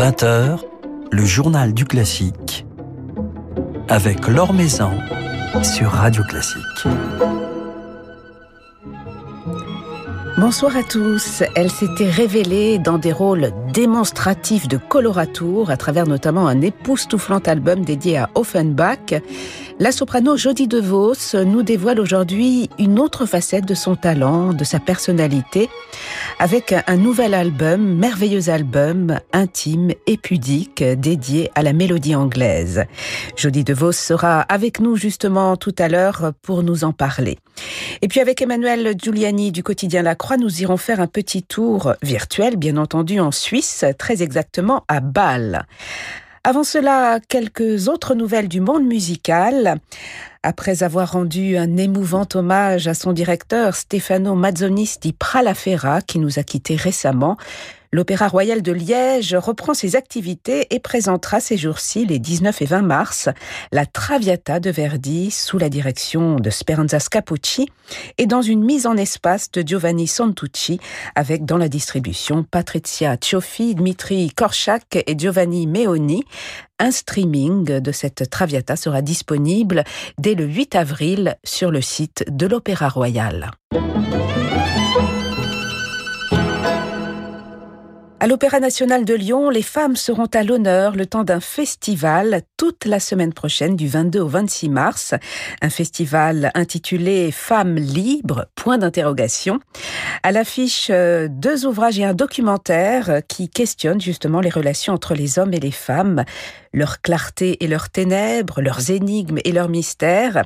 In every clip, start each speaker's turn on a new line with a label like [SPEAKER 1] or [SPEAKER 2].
[SPEAKER 1] 20h, le journal du classique avec Laure Maison sur Radio Classique.
[SPEAKER 2] Bonsoir à tous. Elle s'était révélée dans des rôles démonstratifs de coloratour à travers notamment un époustouflant album dédié à Offenbach. La soprano Jodie DeVos nous dévoile aujourd'hui une autre facette de son talent, de sa personnalité, avec un nouvel album, merveilleux album, intime et pudique, dédié à la mélodie anglaise. Jodie DeVos sera avec nous justement tout à l'heure pour nous en parler. Et puis avec Emmanuel Giuliani du quotidien La Croix, nous irons faire un petit tour virtuel, bien entendu en Suisse, très exactement à Bâle. Avant cela, quelques autres nouvelles du monde musical. Après avoir rendu un émouvant hommage à son directeur Stefano Mazzonisti Pralafera, qui nous a quittés récemment, L'Opéra Royal de Liège reprend ses activités et présentera ces jours-ci, les 19 et 20 mars, la Traviata de Verdi sous la direction de Speranza Scapucci et dans une mise en espace de Giovanni Santucci avec dans la distribution Patricia Cioffi, Dmitri Korchak et Giovanni Meoni. Un streaming de cette Traviata sera disponible dès le 8 avril sur le site de l'Opéra Royal. À l'Opéra national de Lyon, les femmes seront à l'honneur le temps d'un festival toute la semaine prochaine du 22 au 26 mars. Un festival intitulé Femmes libres, point d'interrogation. À l'affiche, euh, deux ouvrages et un documentaire qui questionnent justement les relations entre les hommes et les femmes leur clarté et leurs ténèbres, leurs énigmes et leurs mystères,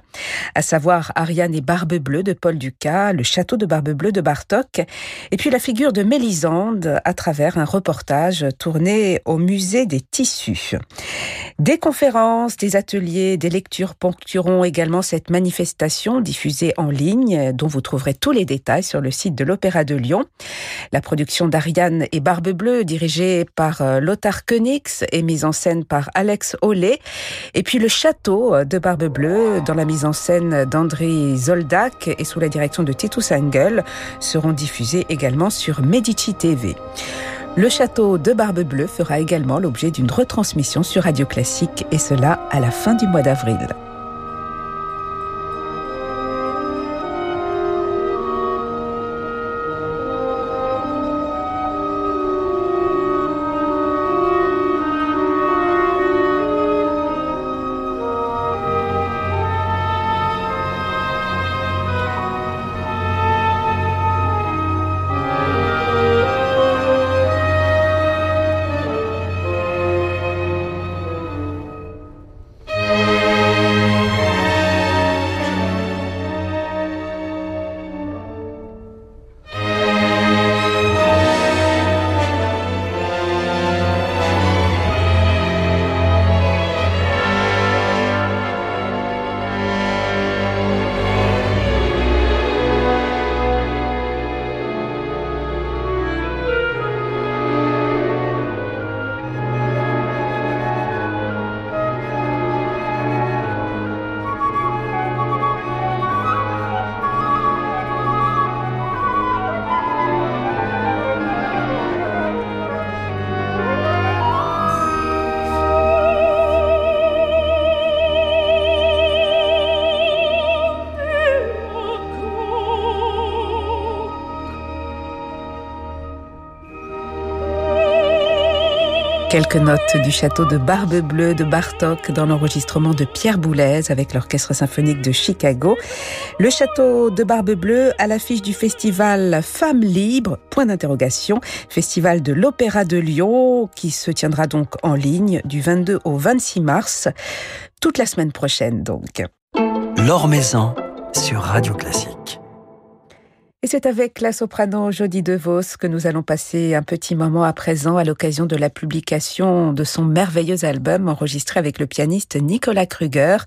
[SPEAKER 2] à savoir Ariane et Barbe Bleue de Paul Ducas, le château de Barbe Bleue de Bartok, et puis la figure de Mélisande à travers un reportage tourné au musée des tissus. Des conférences, des ateliers, des lectures ponctueront également cette manifestation diffusée en ligne, dont vous trouverez tous les détails sur le site de l'Opéra de Lyon. La production d'Ariane et Barbe Bleue, dirigée par euh, Lothar Koenigs et mise en scène par Alex Olé. Et puis le château de Barbe Bleue, dans la mise en scène d'André Zoldak et sous la direction de Titus Engel, seront diffusés également sur Medici TV. Le château de Barbe Bleue fera également l'objet d'une retransmission sur Radio Classique et cela à la fin du mois d'avril. Quelques notes du château de Barbe Bleue de Bartok dans l'enregistrement de Pierre Boulez avec l'Orchestre symphonique de Chicago. Le château de Barbe Bleue à l'affiche du festival Femmes libres, point d'interrogation, festival de l'Opéra de Lyon qui se tiendra donc en ligne du 22 au 26 mars, toute la semaine prochaine donc.
[SPEAKER 1] L'Or sur Radio Classique.
[SPEAKER 2] Et c'est avec la soprano Jodie DeVos que nous allons passer un petit moment à présent à l'occasion de la publication de son merveilleux album enregistré avec le pianiste Nicolas Kruger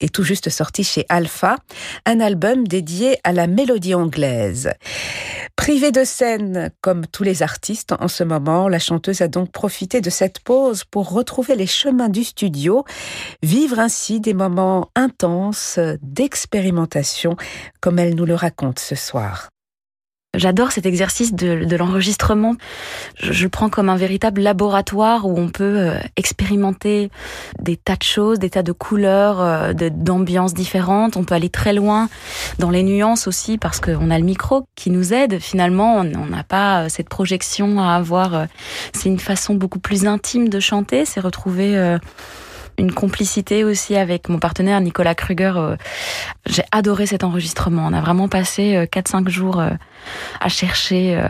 [SPEAKER 2] et tout juste sorti chez Alpha, un album dédié à la mélodie anglaise. Privée de scène comme tous les artistes en ce moment, la chanteuse a donc profité de cette pause pour retrouver les chemins du studio, vivre ainsi des moments intenses d'expérimentation comme elle nous le raconte ce soir.
[SPEAKER 3] J'adore cet exercice de, l'enregistrement. Je, le prends comme un véritable laboratoire où on peut euh, expérimenter des tas de choses, des tas de couleurs, euh, d'ambiances différentes. On peut aller très loin dans les nuances aussi parce qu'on a le micro qui nous aide. Finalement, on n'a pas euh, cette projection à avoir. C'est une façon beaucoup plus intime de chanter. C'est retrouver une complicité aussi avec mon partenaire Nicolas Kruger. Euh, j'ai adoré cet enregistrement. On a vraiment passé 4-5 euh, jours euh, à chercher.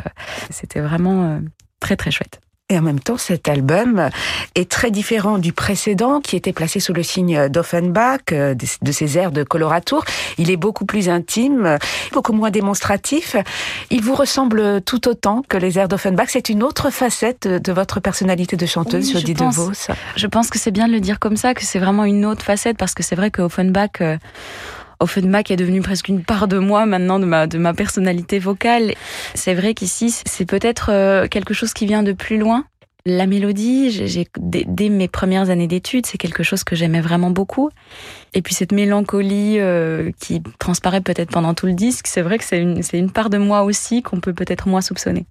[SPEAKER 3] C'était vraiment très très chouette.
[SPEAKER 2] Et en même temps, cet album est très différent du précédent qui était placé sous le signe d'Offenbach, euh, de ses airs de coloratour. Il est beaucoup plus intime, beaucoup moins démonstratif. Il vous ressemble tout autant que les airs d'Offenbach. C'est une autre facette de votre personnalité de chanteuse,
[SPEAKER 3] oui,
[SPEAKER 2] je De Vos.
[SPEAKER 3] Je pense que c'est bien de le dire comme ça, que c'est vraiment une autre facette parce que c'est vrai que Offenbach, euh, Offenbach est devenu presque une part de moi maintenant, de ma, de ma personnalité vocale. C'est vrai qu'ici, c'est peut-être euh, quelque chose qui vient de plus loin. La mélodie, j'ai, dès, mes premières années d'études, c'est quelque chose que j'aimais vraiment beaucoup. Et puis cette mélancolie euh, qui transparaît peut-être pendant tout le disque, c'est vrai que c'est une, c'est une part de moi aussi qu'on peut peut-être moins soupçonner.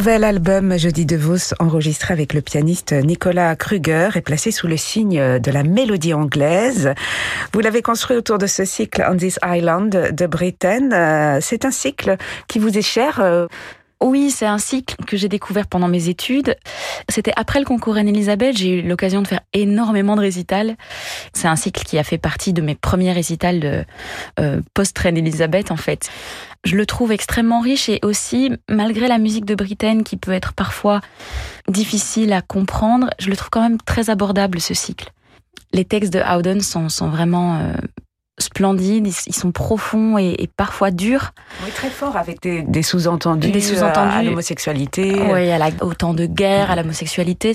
[SPEAKER 2] Nouvel album Jeudi de Vos, enregistré avec le pianiste Nicolas Kruger, est placé sous le signe de la mélodie anglaise. Vous l'avez construit autour de ce cycle On This Island de Britain. Euh, c'est un cycle qui vous est cher.
[SPEAKER 3] Oui, c'est un cycle que j'ai découvert pendant mes études. C'était après le concours Reine-Elisabeth, j'ai eu l'occasion de faire énormément de récitals. C'est un cycle qui a fait partie de mes premiers récitals de euh, post-Reine-Elisabeth, en fait. Je le trouve extrêmement riche et aussi, malgré la musique de Britain qui peut être parfois difficile à comprendre, je le trouve quand même très abordable, ce cycle. Les textes de Howden sont, sont vraiment euh, splendides, ils sont profonds et, parfois durs.
[SPEAKER 2] Oui, très forts avec des, sous-entendus, des sous-entendus à l'homosexualité.
[SPEAKER 3] Oui, à la, autant de guerre, à l'homosexualité.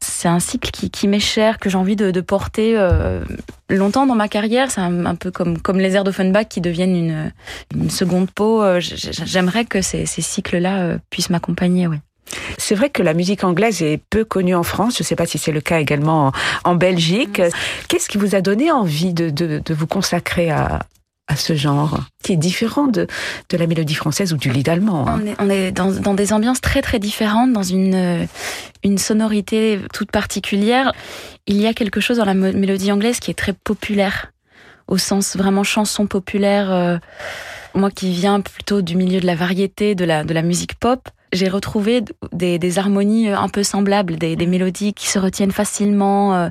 [SPEAKER 3] C'est un cycle qui, qui m'est cher, que j'ai envie de, porter euh, longtemps dans ma carrière. C'est un, peu comme, comme les airs d'Offenbach qui deviennent une, une seconde peau. Euh, j'aimerais que ces, ces cycles-là euh, puissent m'accompagner, oui.
[SPEAKER 2] C'est vrai que la musique anglaise est peu connue en France. Je ne sais pas si c'est le cas également en, Belgique. Mm. Qu'est-ce qui vous a donné envie de, de, vous consacrer à, à ce genre, qui est différent de, de la mélodie française ou du lead allemand.
[SPEAKER 3] Hein? On est, on est dans, dans, des ambiances très très différentes, dans une, une sonorité toute particulière. Il y a quelque chose dans la mélodie anglaise qui est très populaire, au sens vraiment chanson populaire. Euh, moi qui viens plutôt du milieu de la variété, de la, de la musique pop,
[SPEAKER 4] j'ai retrouvé des, harmonies un peu semblables, des, mélodies qui se retiennent facilement,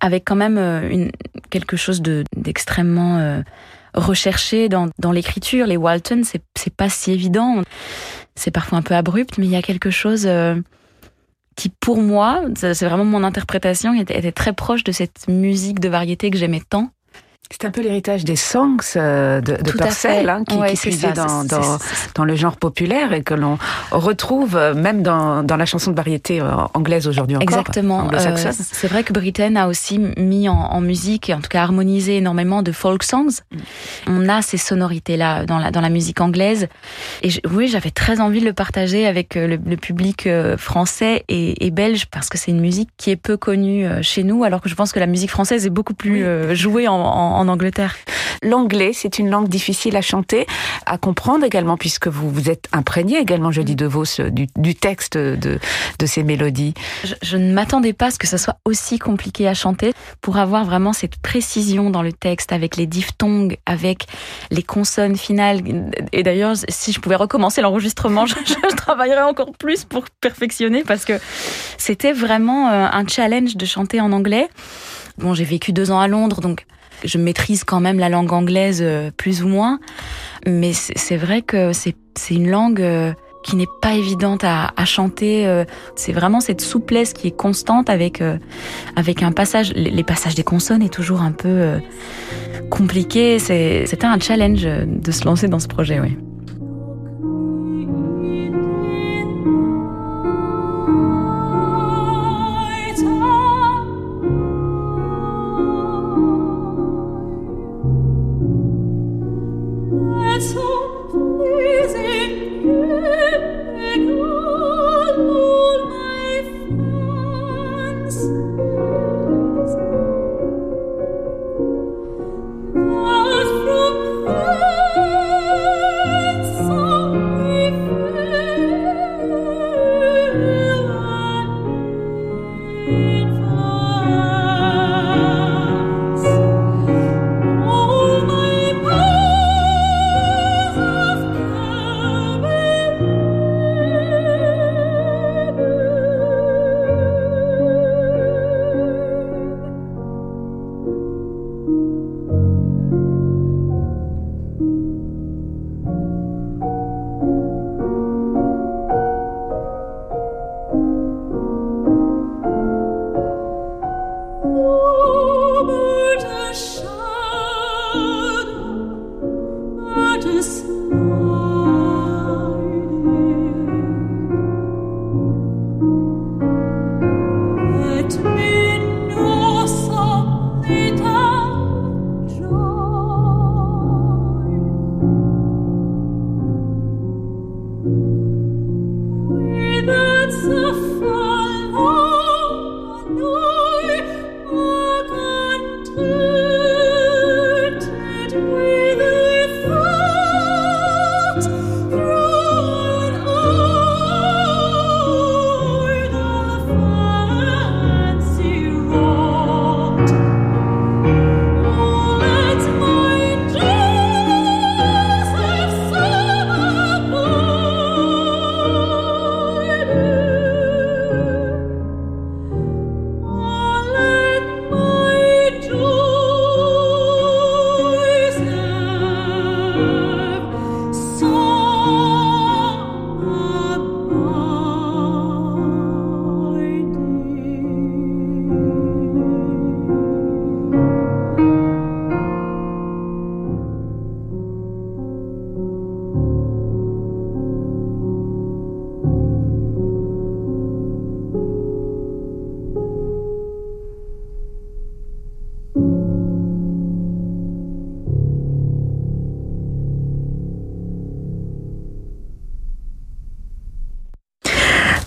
[SPEAKER 4] avec quand même une, quelque chose d'extrêmement recherché dans, dans l'écriture. Les Walton, c'est pas si évident. C'est parfois un peu abrupt, mais il y a quelque chose qui pour moi, c'est vraiment mon interprétation, était, était, très proche de cette musique de variété que j'aimais tant.
[SPEAKER 2] C'est un peu l'héritage des songs euh, de, de Purcell, hein, qui, qui puisait dans, dans, dans, le genre populaire et que l'on retrouve euh, même dans, dans la chanson de variété euh, anglaise aujourd'hui encore.
[SPEAKER 4] Exactement. c'est vrai que Britain a aussi mis en, en, musique, en tout cas harmonisé énormément de folk songs. Mm. On a ces sonorités-là dans la, dans la musique anglaise. Et oui, j'avais très envie de le partager avec le, le public français et, et, belge parce que c'est une musique qui est peu connue chez nous, alors que je pense que la musique française est beaucoup plus jouée en, en en Angleterre.
[SPEAKER 2] L'anglais, c'est une langue difficile à chanter, à comprendre également, puisque vous vous êtes imprégné également, je dis de vos, du, du texte de, de ces mélodies.
[SPEAKER 4] Je, ne m'attendais pas à ce que ça soit aussi compliqué à chanter, pour avoir vraiment cette précision dans le texte, avec les diphtongues, avec les consonnes finales. Et d'ailleurs, si je pouvais recommencer l'enregistrement, je, je, travaillerais encore plus pour perfectionner, parce que c'était vraiment euh, un challenge de chanter en anglais. Bon, j'ai vécu deux ans à Londres, donc je maîtrise quand même la langue anglaise euh, plus ou moins, mais c'est vrai que c'est une langue euh, qui n'est pas évidente à, à chanter. Euh, c'est vraiment cette souplesse qui est constante avec avec un passage. Les passages des consonnes est toujours un peu compliqué. C'était un challenge de se lancer dans ce projet, oui.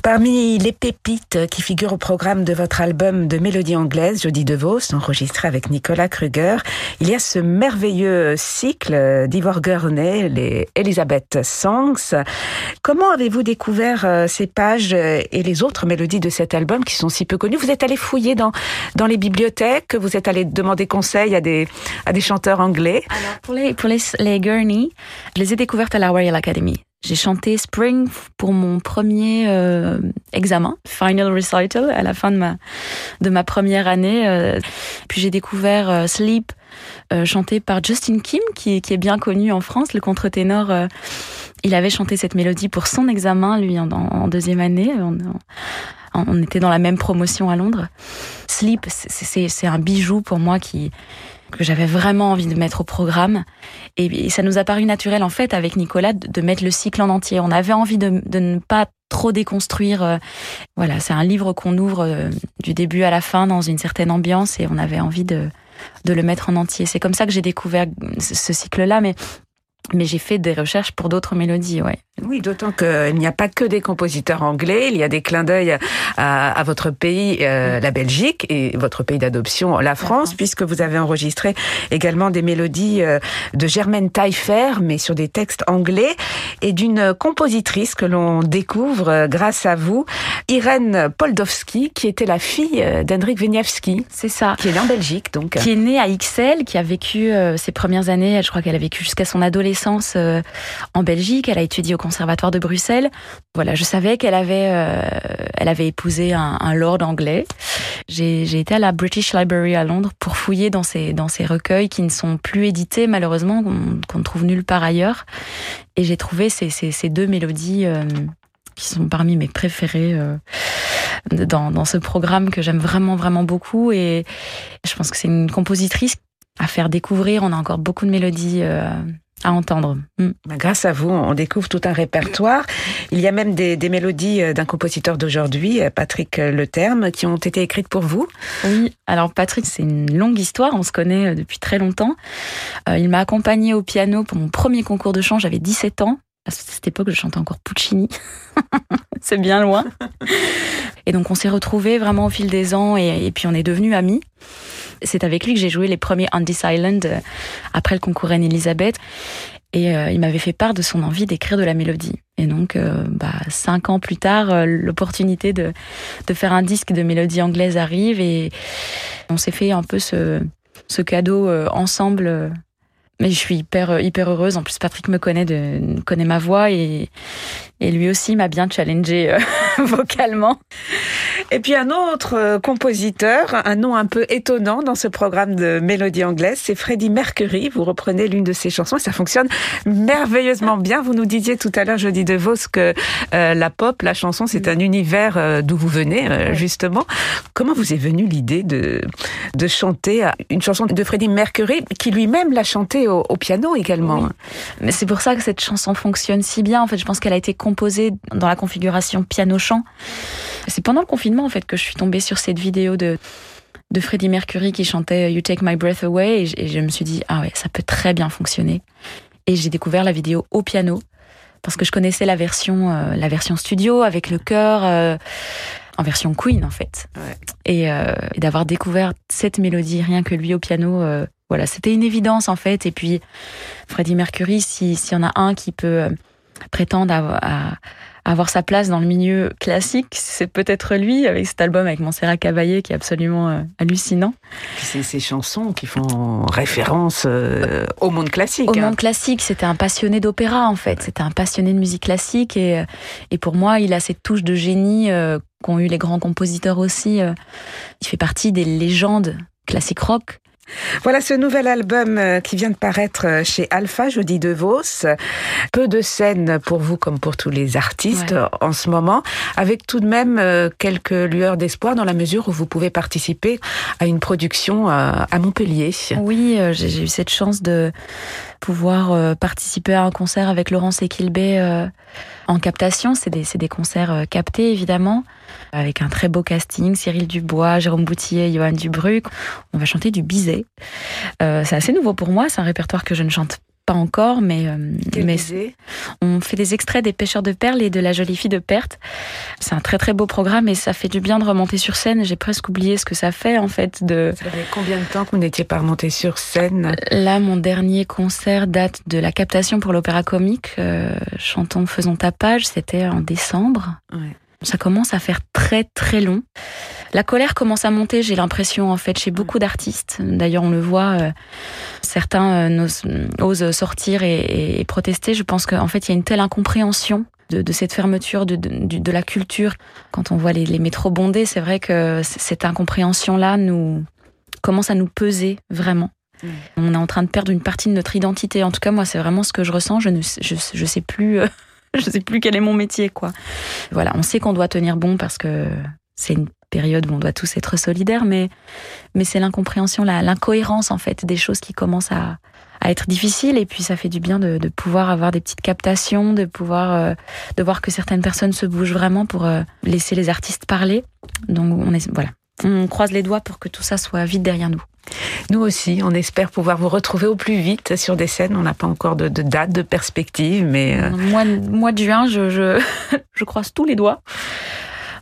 [SPEAKER 2] Parmi les pépites qui figurent au programme de votre album de mélodie anglaise, Jodie DeVos, enregistré avec Nicolas Kruger, il y a ce merveilleux cycle d'Ivor Gurney, les Elizabeth Songs. Comment avez-vous découvert euh, ces pages et les autres mélodies de cet album qui sont si peu connues? Vous êtes allé fouiller dans, dans les bibliothèques, vous êtes allé demander conseil à des, à des chanteurs anglais
[SPEAKER 4] Alors, pour les, pour les, les Gurney, je les ai découvertes à la Royal Academy.
[SPEAKER 3] J'ai chanté Spring pour mon premier euh, examen, final recital, à la fin de ma de ma première année. Euh. Puis j'ai découvert euh, Sleep, chanté par Justin Kim, qui, qui est bien connu en France, le contre-ténor. il avait chanté cette mélodie pour son examen, lui, en, deuxième année. On, on, était dans la même promotion à Londres. Sleep, c'est un bijou pour moi qui que j'avais vraiment envie de mettre au programme. Et, ça nous a paru naturel, en fait, avec Nicolas, de, mettre le cycle en entier. On avait envie de, ne pas trop déconstruire. Euh, voilà, c'est un livre qu'on ouvre euh, du début à la fin dans une certaine ambiance et on avait envie de, de le mettre en entier. C'est comme ça que j'ai découvert ce cycle-là, mais mais j'ai fait des recherches pour d'autres mélodies, ouais.
[SPEAKER 2] Oui, d'autant qu'il n'y a pas que des compositeurs anglais, il y a des clins d'œil à, votre pays, euh, la Belgique, et votre pays d'adoption, la France, puisque vous avez enregistré également des mélodies euh, de Germaine Taillefer, mais sur des textes anglais, et d'une compositrice que l'on découvre euh, grâce à vous, Irène Poldowski, qui était la fille d'Hendrik Wieniawski.
[SPEAKER 3] C'est ça.
[SPEAKER 2] Qui est née en Belgique, donc.
[SPEAKER 3] Qui est née à Ixelles, qui a vécu ses premières années, je crois qu'elle a vécu jusqu'à son adolescence en Belgique, elle a étudié au conservatoire de Bruxelles. Voilà, je savais qu'elle avait, euh, elle avait épousé un, lord anglais. J'ai été à la British Library à Londres pour fouiller dans ces, dans ces recueils qui ne sont plus édités malheureusement, qu'on ne trouve nulle part ailleurs. Et j'ai trouvé ces, ces, deux mélodies euh, qui sont parmi mes préférées. Euh, dans, dans ce programme que j'aime vraiment vraiment beaucoup et je pense que c'est une compositrice à faire découvrir. On a encore beaucoup de mélodies à entendre.
[SPEAKER 2] Mm. Bah, grâce à vous, on découvre tout un répertoire. Il y a même des, mélodies euh, d'un compositeur d'aujourd'hui, euh, Patrick Leterme, qui ont été écrites pour vous.
[SPEAKER 3] Oui, alors Patrick, c'est une longue histoire, on se connaît euh, depuis très longtemps. il m'a accompagné au piano pour mon premier concours de chant, j'avais 17 ans. À cette époque, je chantais encore Puccini. c'est bien loin. Et donc, on s'est retrouvés vraiment au fil des ans et, puis on est devenus amis. C'est avec lui que j'ai joué les premiers This Island euh, après le concours Anne Elisabeth. Et euh, il m'avait fait part de son envie d'écrire de la mélodie. Et donc, euh, bah, cinq ans plus tard, l'opportunité de, faire un disque de mélodie anglaise arrive et on s'est fait un peu ce cadeau ensemble mais je suis hyper euh, hyper heureuse. En plus, Patrick me connaît de connaît ma voix et et lui aussi m'a bien challengé euh, vocalement.
[SPEAKER 2] Et puis un autre euh, compositeur, un nom un peu étonnant dans ce programme de mélodie anglaise, c'est Freddie Mercury. Vous reprenez l'une de ses chansons et ça fonctionne merveilleusement bien. Vous nous disiez tout à l'heure, jeudi de Vos, que la pop, la chanson, c'est un univers d'où vous venez justement. Comment vous est venue l'idée de de chanter une chanson de Freddie Mercury qui lui-même l'a chantée au, piano également?
[SPEAKER 3] Mais c'est pour ça que cette chanson fonctionne si bien. En fait, je pense qu'elle a été composée dans la configuration piano-chant. C'est pendant le confinement en fait que je suis tombée sur cette vidéo de de Freddie Mercury qui chantait You Take My Breath Away et je, me suis dit ah ouais ça peut très bien fonctionner. Et j'ai découvert la vidéo au piano parce que je connaissais la version euh, la version studio avec le chœur euh, en version Queen en fait. Et, euh, et d'avoir découvert cette mélodie rien que lui au piano voilà, c'était une évidence en fait. Et puis, Freddie Mercury, s'il y en a un qui peut prétendre à, avoir sa place dans le milieu classique, c'est peut-être lui, avec cet album avec Montserrat Caballé qui est absolument euh, hallucinant.
[SPEAKER 2] C'est ces chansons qui font référence euh, au monde classique.
[SPEAKER 3] Au hein. monde classique, c'était un passionné d'opéra en fait, c'était un passionné de musique classique et, et pour moi, il a cette touche de génie qu'ont eu les grands compositeurs aussi. il fait partie des légendes classiques rock
[SPEAKER 2] voilà ce nouvel album euh, qui vient de paraître euh, chez Alpha, jeudi de Vos. Peu de scènes pour vous comme pour tous les artistes en ce moment, avec tout de même euh, quelques lueurs d'espoir dans la mesure où vous pouvez participer à une production à Montpellier.
[SPEAKER 3] Oui, j'ai eu cette chance de pouvoir participer à un concert avec Laurence Equilbé en captation. C'est des, des, concerts captés évidemment avec un très beau casting, Cyril Dubois, Jérôme Boutillet, Johan Dubruc. On va chanter du Bizet. Euh, c'est assez nouveau pour moi, c'est un répertoire que je ne chante pas encore, mais, euh, mais on fait des extraits des pêcheurs de perles et de la jolie fille de Perthes. C'est un très très beau programme et ça fait du bien de remonter sur scène. J'ai presque oublié ce que ça fait en fait. De...
[SPEAKER 2] Ça fait combien de temps que vous n'étiez pas remonté sur scène?
[SPEAKER 3] Là, mon dernier concert date de la captation pour l'opéra comique. Euh, chantons, faisons ta page. C'était en décembre. Ouais. Ça commence à faire très très long.
[SPEAKER 4] La colère commence à monter, j'ai l'impression, en fait, chez beaucoup d'artistes. D'ailleurs, on le voit, euh, certains euh, osent sortir et, protester. Je pense qu'en fait, il y a une telle incompréhension de, cette fermeture de, de, la culture. Quand on voit les, les métros bondés, c'est vrai que cette incompréhension-là nous commence à nous peser vraiment. On est en train de perdre une partie de notre identité. En tout cas, moi, c'est vraiment ce que je ressens. Je ne je, je sais plus, euh, je sais plus quel est mon métier, quoi. Voilà, on sait qu'on doit tenir bon parce que c'est une période où on doit tous être solidaires, mais, mais c'est l'incompréhension, l'incohérence, en fait, des choses qui commencent à, à être difficiles. Et puis, ça fait du bien de, de pouvoir avoir des petites captations, de pouvoir, euh, de voir que certaines personnes se bougent vraiment pour euh, laisser les artistes parler. Donc, on est, voilà. On croise les doigts pour que tout ça soit vite derrière nous.
[SPEAKER 2] Nous aussi, on espère pouvoir vous retrouver au plus vite sur des scènes. On n'a pas encore de, date, de perspective, mais...
[SPEAKER 4] Euh... Mois, de juin, je, croise tous les doigts.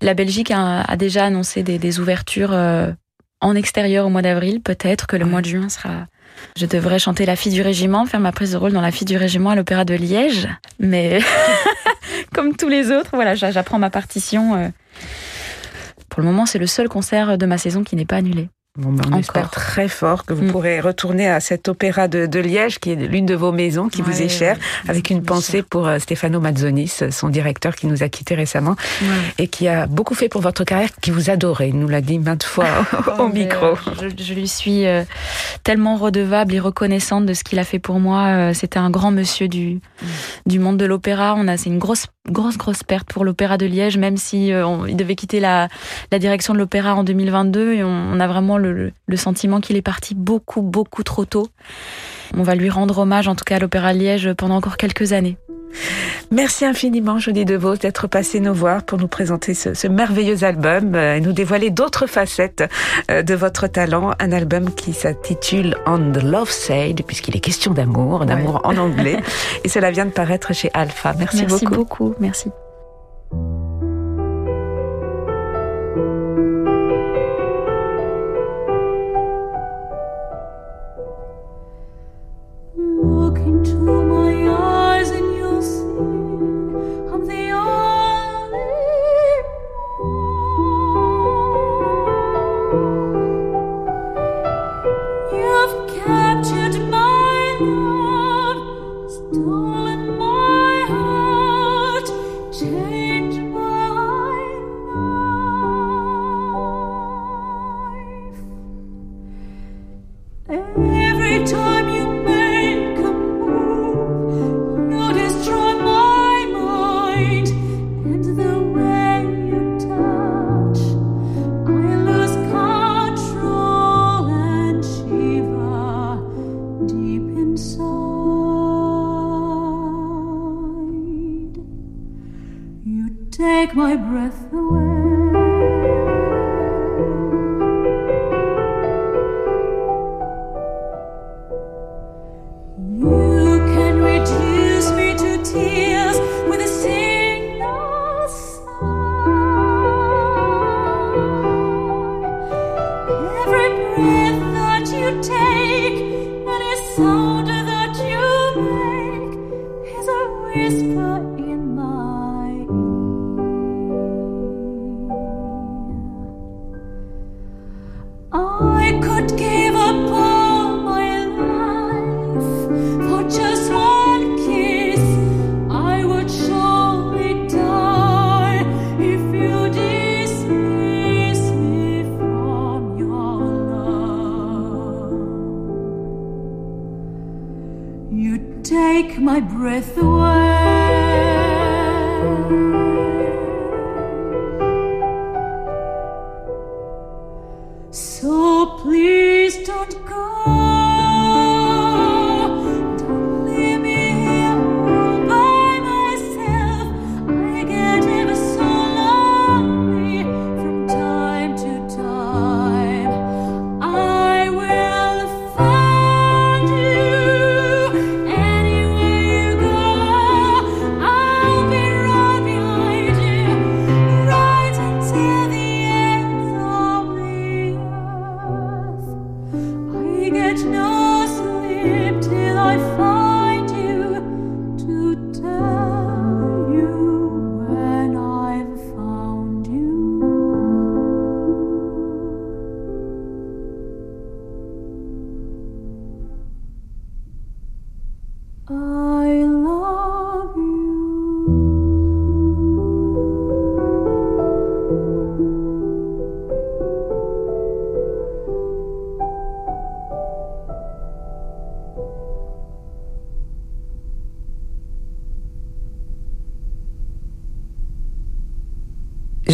[SPEAKER 4] La Belgique a, déjà annoncé des, des ouvertures euh, en extérieur au mois d'avril. Peut-être que le mois de juin sera... Je devrais chanter La fille du régiment, faire ma prise de rôle dans La fille du régiment à l'Opéra de Liège. Mais comme tous les autres, voilà, j'apprends ma partition. Euh. Pour le moment, c'est le seul concert de ma saison qui n'est pas annulé.
[SPEAKER 2] Bon, ben, on espère très fort que vous mm. pourrez retourner à cet opéra de, de Liège, qui est l'une de vos maisons, qui vous est chère, avec une pensée pour euh, Stefano Mazzonis, son directeur qui nous a quittés récemment et qui a beaucoup fait pour votre carrière, qui vous adorait. Il nous l'a dit maintes fois au micro.
[SPEAKER 4] Je, je, lui suis euh, tellement redevable et reconnaissante de ce qu'il a fait pour moi. Euh, c'était un grand monsieur du, mm. du monde de l'opéra. On a, c'est une grosse, grosse, grosse perte pour l'opéra de Liège, même si on, il devait quitter la, la direction de l'opéra en 2022 et on, on a vraiment le, sentiment qu'il est parti beaucoup, beaucoup trop tôt. On va lui rendre hommage, en tout cas à l'Opéra Liège, pendant encore quelques années.
[SPEAKER 2] Merci infiniment, Jodie DeVos, d'être passée nous voir pour nous présenter ce, merveilleux album euh, et nous dévoiler d'autres facettes euh, de votre talent. Un album qui s'intitule On the Love Side, puisqu'il est question d'amour, d'amour en anglais. et cela vient de paraître chez Alpha. Merci,
[SPEAKER 4] Merci beaucoup. Merci.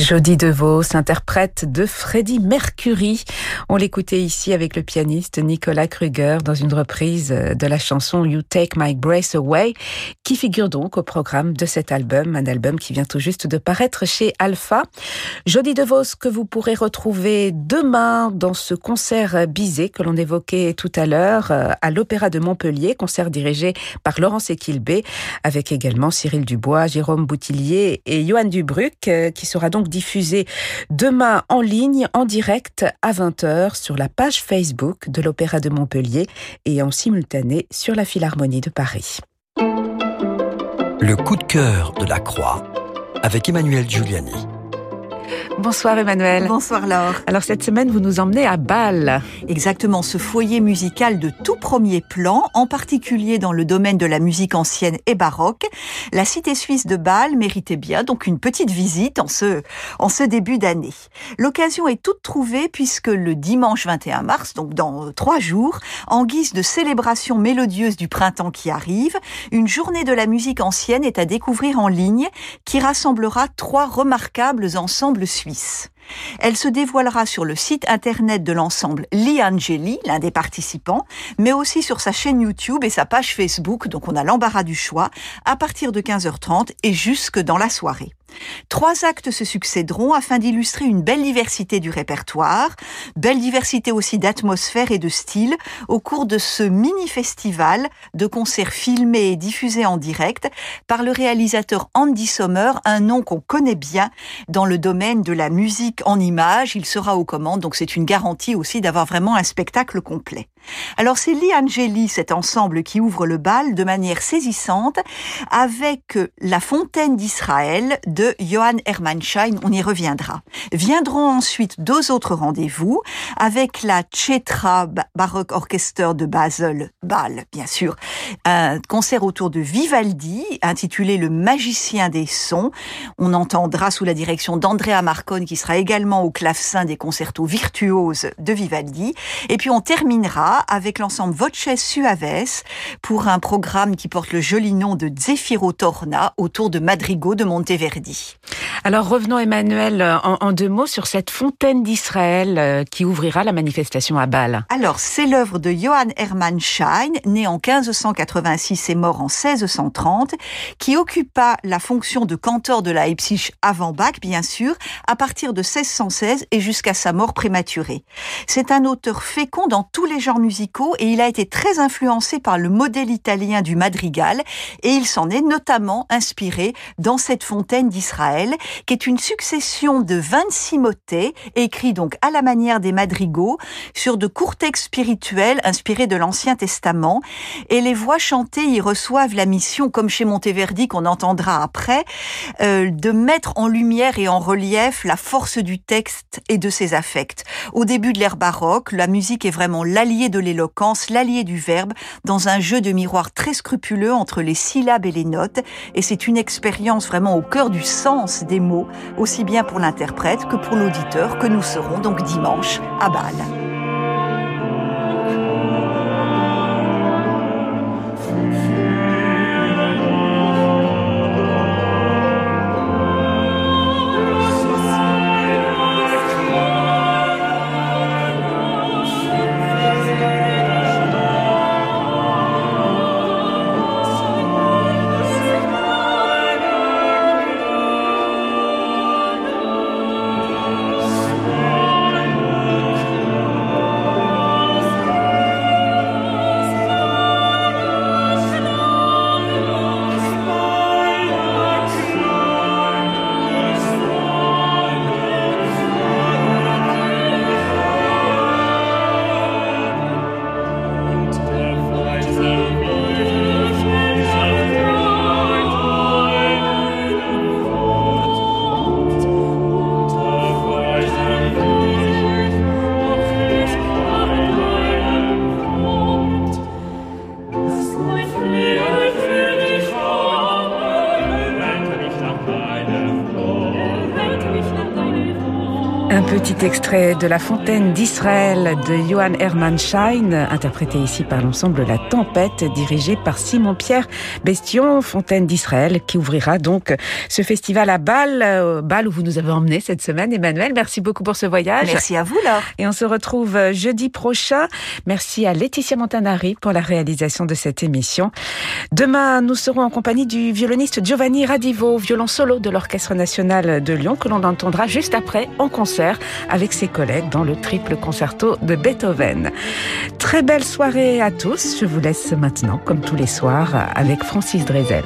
[SPEAKER 2] Jody DeVos, interprète de Freddie Mercury. On l'écoutait ici avec le pianiste Nicolas Kruger dans une reprise de la chanson You Take My Grace Away, qui figure donc au programme de cet album, un album qui vient tout juste de paraître chez Alpha. Jody DeVos que vous pourrez retrouver demain dans ce concert Bizet que l'on évoquait tout à l'heure euh, à l'Opéra de Montpellier, concert dirigé par Laurence Equilbé, avec également Cyril Dubois, Jérôme Boutillier et Johan Dubruc, euh, qui sera donc diffusé demain en ligne, en direct à 20h sur la page Facebook de l'Opéra de Montpellier et en simultané sur la Philharmonie de Paris.
[SPEAKER 1] Le coup de cœur de la Croix avec Emmanuel Giuliani.
[SPEAKER 2] Bonsoir Emmanuel.
[SPEAKER 5] Bonsoir Laure.
[SPEAKER 2] Alors cette semaine, vous nous emmenez à Bâle.
[SPEAKER 5] Exactement, ce foyer musical de tout premier plan, en particulier dans le domaine de la musique ancienne et baroque. La cité suisse de Bâle méritait bien donc une petite visite en ce, en ce début d'année. L'occasion est toute trouvée puisque le dimanche 21 mars, donc dans trois jours, en guise de célébration mélodieuse du printemps qui arrive, une journée de la musique ancienne est à découvrir en ligne qui rassemblera trois remarquables ensembles suisses. Elle se dévoilera sur le site internet de l'ensemble Liangeli, l'un des participants, mais aussi sur sa chaîne YouTube et sa page Facebook, donc on a l'embarras du choix, à partir de 15h30 et jusque dans la soirée. Trois actes se succéderont afin d'illustrer une belle diversité du répertoire, belle diversité aussi d'atmosphère et de style au cours de ce mini-festival de concerts filmés et diffusés en direct par le réalisateur Andy Sommer, un nom qu'on connaît bien dans le domaine de la musique en images. Il sera aux commandes, donc c'est une garantie aussi d'avoir vraiment un spectacle complet. Alors c'est Lee Angeli, cet ensemble qui ouvre le bal de manière saisissante avec la fontaine d'Israël de Johann Hermannschein, on y reviendra. Viendront ensuite deux autres rendez-vous avec la Chetra Baroque Orchestra de Basel, Bâle bien sûr, un concert autour de Vivaldi intitulé Le magicien des sons. On entendra sous la direction d'Andrea Marcone qui sera également au clavecin des concertos virtuoses de Vivaldi. Et puis on terminera avec l'ensemble Voces Suaves pour un programme qui porte le joli nom de Zefiro Torna autour de Madrigo de Monteverdi.
[SPEAKER 2] Alors revenons Emmanuel en, deux mots sur cette fontaine d'Israël euh, qui ouvrira la manifestation à Bâle.
[SPEAKER 5] Alors c'est l'œuvre de Johann Hermann Schein, né en 1586 et mort en 1630, qui occupa la fonction de cantor de Leipzig avant Bach bien sûr, à partir de 1616 et jusqu'à sa mort prématurée. C'est un auteur fécond dans tous les genres musicaux et il a été très influencé par le modèle italien du madrigal et il s'en est notamment inspiré dans cette fontaine d'Israël qui est une succession de 26 motets écrits donc à la manière des madrigaux sur de courts textes spirituels inspirés de l'Ancien Testament et les voix chantées y reçoivent la mission comme chez Monteverdi qu'on entendra après euh, de mettre en lumière et en relief la force du texte et de ses affects. Au début de l'ère baroque, la musique est vraiment l'allié de l'éloquence, l'allié du verbe, dans un jeu de miroir très scrupuleux entre les syllabes et les notes. Et c'est une expérience vraiment au cœur du sens des mots, aussi bien pour l'interprète que pour l'auditeur, que nous serons donc dimanche à Bâle.
[SPEAKER 2] Petit extrait de La Fontaine d'Israël de Johann Hermann Schein, interprété ici par l'ensemble La Tempête, dirigé par Simon-Pierre Bestion, Fontaine d'Israël, qui ouvrira donc ce festival à Bâle, euh, Bâle où vous nous avez emmené cette semaine. Emmanuel, merci beaucoup pour ce voyage.
[SPEAKER 5] Merci à vous, Laure.
[SPEAKER 2] Et on se retrouve euh, jeudi prochain. Merci à Laetitia Montanari pour la réalisation de cette émission. Demain, nous serons en compagnie du violoniste Giovanni Radivo, violon solo de l'Orchestre national de Lyon, que l'on entendra juste après en concert avec ses collègues dans le triple concerto de Beethoven. Très belle soirée à tous. Je vous laisse maintenant, comme tous les soirs, avec Francis Drezel.